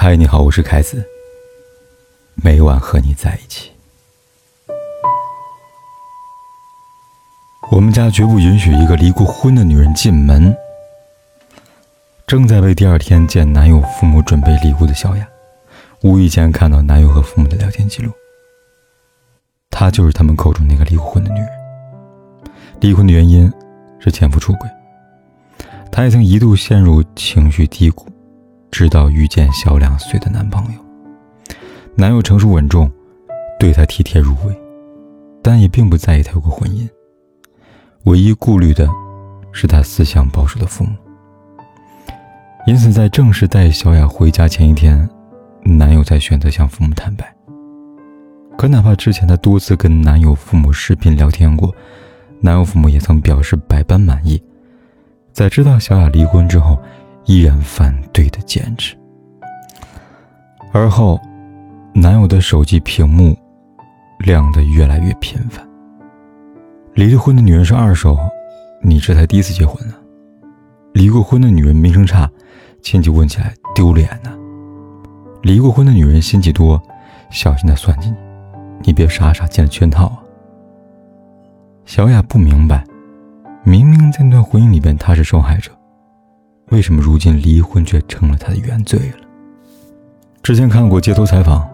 嗨，你好，我是凯子。每晚和你在一起。我们家绝不允许一个离过婚的女人进门。正在为第二天见男友父母准备礼物的小雅，无意间看到男友和父母的聊天记录。她就是他们口中那个离过婚的女人。离婚的原因是前夫出轨。她也曾一度陷入情绪低谷。直到遇见小两岁的男朋友，男友成熟稳重，对她体贴入微，但也并不在意她有过婚姻。唯一顾虑的是他思想保守的父母。因此，在正式带小雅回家前一天，男友才选择向父母坦白。可哪怕之前他多次跟男友父母视频聊天过，男友父母也曾表示百般满意。在知道小雅离婚之后，依然反对的坚持。而后，男友的手机屏幕亮得越来越频繁。离了婚的女人是二手，你这才第一次结婚呢。离过婚的女人名声差，亲戚问起来丢脸呢。离过婚的女人心计多，小心她算计你，你别傻傻进了圈套啊。小雅不明白，明明在那段婚姻里边她是受害者。为什么如今离婚却成了他的原罪了？之前看过街头采访，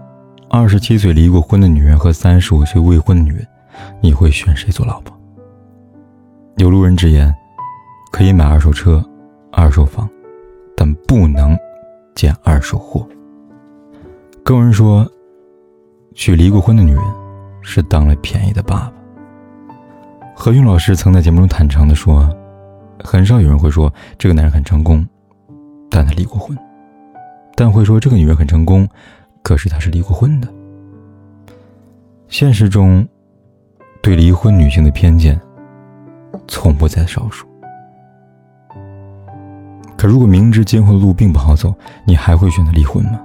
二十七岁离过婚的女人和三十五岁未婚的女人，你会选谁做老婆？有路人直言，可以买二手车、二手房，但不能捡二手货。更有人说，娶离过婚的女人是当了便宜的爸爸。何云老师曾在节目中坦诚地说。很少有人会说这个男人很成功，但他离过婚；但会说这个女人很成功，可是她是离过婚的。现实中，对离婚女性的偏见从不在少数。可如果明知今后的路并不好走，你还会选择离婚吗？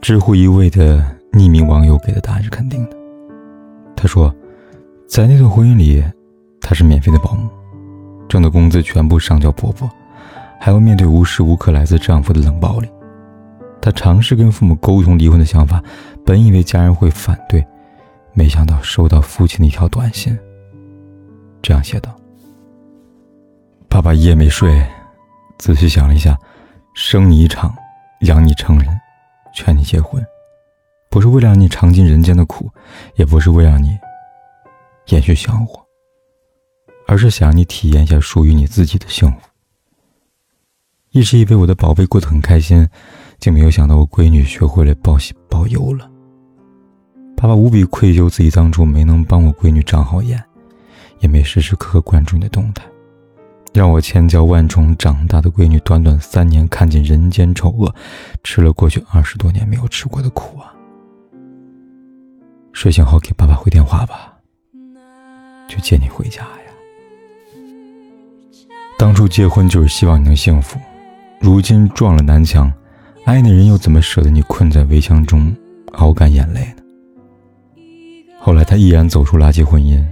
知乎一位的匿名网友给的答案是肯定的。他说，在那段婚姻里，他是免费的保姆。挣的工资全部上交婆婆，还要面对无时无刻来自丈夫的冷暴力。她尝试跟父母沟通离婚的想法，本以为家人会反对，没想到收到父亲的一条短信，这样写道：“爸爸一夜没睡，仔细想了一下，生你一场，养你成人，劝你结婚，不是为了让你尝尽人间的苦，也不是为了让你延续香火。”而是想让你体验一下属于你自己的幸福。一直以为我的宝贝过得很开心，竟没有想到我闺女学会了报喜报忧了。爸爸无比愧疚，自己当初没能帮我闺女长好眼，也没时时刻刻关注你的动态，让我千娇万宠长大的闺女，短短三年看尽人间丑恶，吃了过去二十多年没有吃过的苦啊！睡醒后给爸爸回电话吧，去接你回家呀。当初结婚就是希望你能幸福，如今撞了南墙，爱的人又怎么舍得你困在围墙中熬干眼泪呢？后来他毅然走出垃圾婚姻，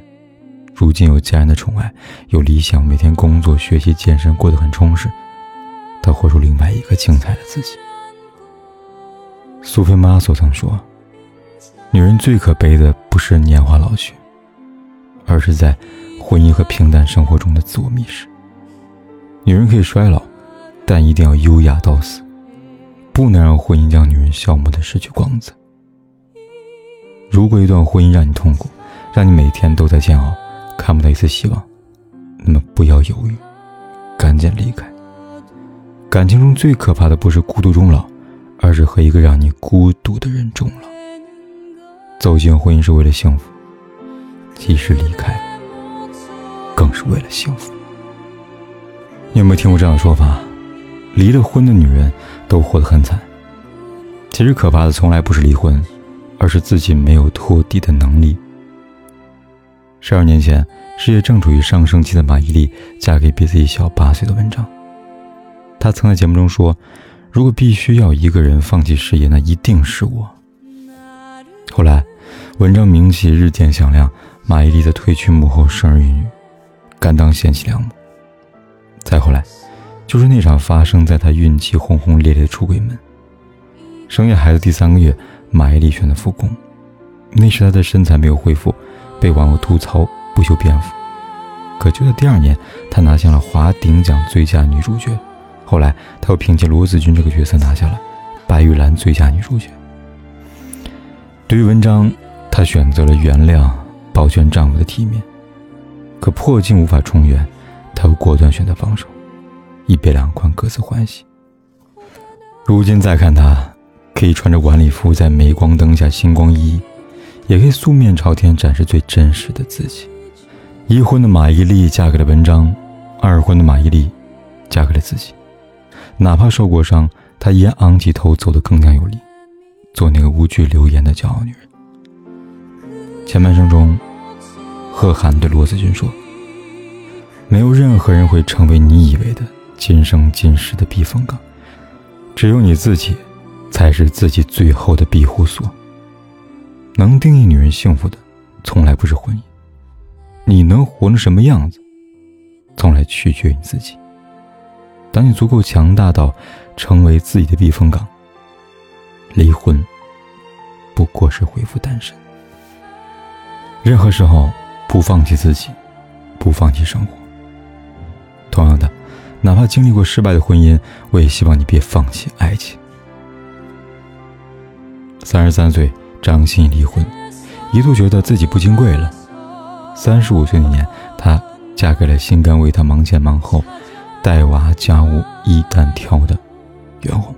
如今有家人的宠爱，有理想，每天工作、学习、健身，过得很充实。他活出另外一个精彩的自己。苏菲玛索曾说：“女人最可悲的不是年华老去，而是在婚姻和平淡生活中的自我迷失。”女人可以衰老，但一定要优雅到死，不能让婚姻将女人消磨的失去光泽。如果一段婚姻让你痛苦，让你每天都在煎熬，看不到一丝希望，那么不要犹豫，赶紧离开。感情中最可怕的不是孤独终老，而是和一个让你孤独的人终老。走进婚姻是为了幸福，即使离开，更是为了幸福。你有没有听过这样的说法？离了婚的女人都活得很惨。其实可怕的从来不是离婚，而是自己没有拖地的能力。十二年前，事业正处于上升期的马伊琍嫁给比自己小八岁的文章。她曾在节目中说：“如果必须要一个人放弃事业，那一定是我。”后来，文章名气日渐响亮，马伊琍的退居幕后生儿育女，甘当贤妻良母。再后来，就是那场发生在她孕期轰轰烈烈的出轨门，生下孩子第三个月，马伊琍选择复工，那时她的身材没有恢复，被网友吐槽不修边幅。可就在第二年，她拿下了华鼎奖最佳女主角。后来，她又凭借罗子君这个角色拿下了白玉兰最佳女主角。对于文章，她选择了原谅，保全丈夫的体面。可破镜无法重圆，她又果断选择放手，一别两宽，各自欢喜。如今再看她，可以穿着晚礼服在镁光灯下星光熠熠，也可以素面朝天展示最真实的自己。一婚的马伊琍嫁给了文章，二婚的马伊琍嫁给了自己。哪怕受过伤，她依然昂起头，走得更加有力，做那个无惧流言的骄傲女人。前半生中，贺涵对罗子君说：“没有任何人会成为你以为的今生今世的避风港，只有你自己，才是自己最后的庇护所。能定义女人幸福的，从来不是婚姻。你能活成什么样子，从来取决于你自己。”当你足够强大到成为自己的避风港，离婚不过是恢复单身。任何时候不放弃自己，不放弃生活。哪怕经历过失败的婚姻，我也希望你别放弃爱情。三十三岁，张欣离婚，一度觉得自己不金贵了。三十五岁那年，她嫁给了心甘为她忙前忙后。带娃家务一单挑的袁弘，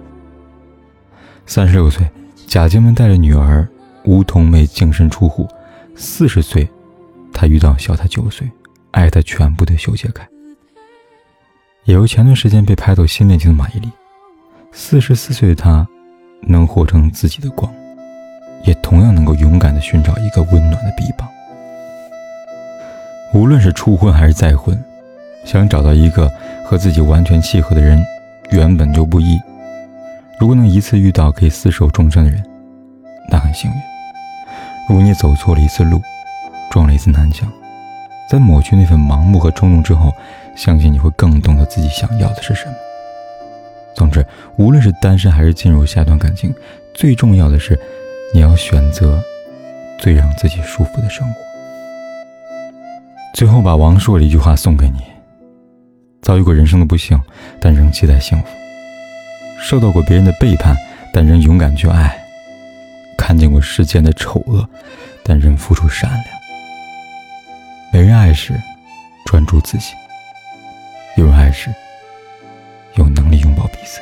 三十六岁，贾静雯带着女儿吴桐妹净身出户；四十岁，她遇到小她九岁、爱她全部的修杰楷。也有前段时间被拍到新恋情的马伊琍，四十四岁的她能活成自己的光，也同样能够勇敢的寻找一个温暖的臂膀。无论是初婚还是再婚。想找到一个和自己完全契合的人，原本就不易。如果能一次遇到可以厮守终身的人，那很幸运。如果你走错了一次路，撞了一次南墙，在抹去那份盲目和冲动之后，相信你会更懂得自己想要的是什么。总之，无论是单身还是进入下一段感情，最重要的是，你要选择最让自己舒服的生活。最后，把王朔的一句话送给你。遭遇过人生的不幸，但仍期待幸福；受到过别人的背叛，但仍勇敢去爱；看见过世间的丑恶，但仍付出善良。没人爱时，专注自己；有人爱时，有能力拥抱彼此。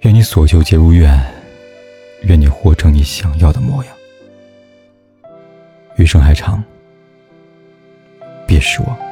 愿你所求皆如愿，愿你活成你想要的模样。余生还长，别失望。